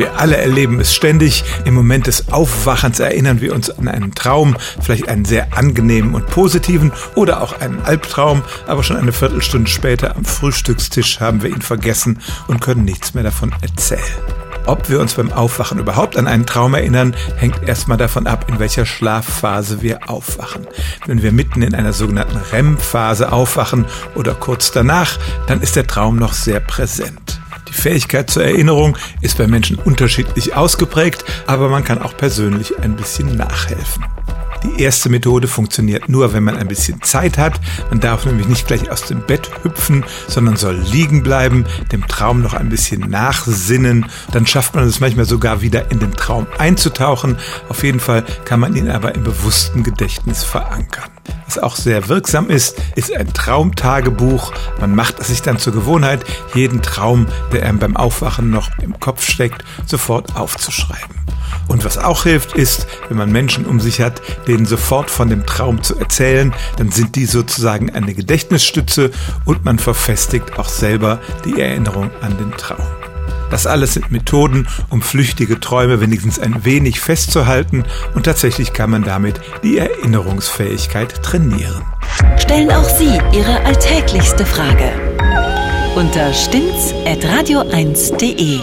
Wir alle erleben es ständig. Im Moment des Aufwachens erinnern wir uns an einen Traum, vielleicht einen sehr angenehmen und positiven oder auch einen Albtraum, aber schon eine Viertelstunde später am Frühstückstisch haben wir ihn vergessen und können nichts mehr davon erzählen. Ob wir uns beim Aufwachen überhaupt an einen Traum erinnern, hängt erstmal davon ab, in welcher Schlafphase wir aufwachen. Wenn wir mitten in einer sogenannten REM-Phase aufwachen oder kurz danach, dann ist der Traum noch sehr präsent. Die Fähigkeit zur Erinnerung ist bei Menschen unterschiedlich ausgeprägt, aber man kann auch persönlich ein bisschen nachhelfen. Die erste Methode funktioniert nur, wenn man ein bisschen Zeit hat. Man darf nämlich nicht gleich aus dem Bett hüpfen, sondern soll liegen bleiben, dem Traum noch ein bisschen nachsinnen. Dann schafft man es manchmal sogar wieder in den Traum einzutauchen. Auf jeden Fall kann man ihn aber im bewussten Gedächtnis verankern. Was auch sehr wirksam ist, ist ein Traumtagebuch. Man macht es sich dann zur Gewohnheit, jeden Traum, der einem beim Aufwachen noch im Kopf steckt, sofort aufzuschreiben. Und was auch hilft, ist, wenn man Menschen um sich hat, denen sofort von dem Traum zu erzählen, dann sind die sozusagen eine Gedächtnisstütze und man verfestigt auch selber die Erinnerung an den Traum. Das alles sind Methoden, um flüchtige Träume wenigstens ein wenig festzuhalten und tatsächlich kann man damit die Erinnerungsfähigkeit trainieren. Stellen auch Sie Ihre alltäglichste Frage unter stimmt's at radio1.de.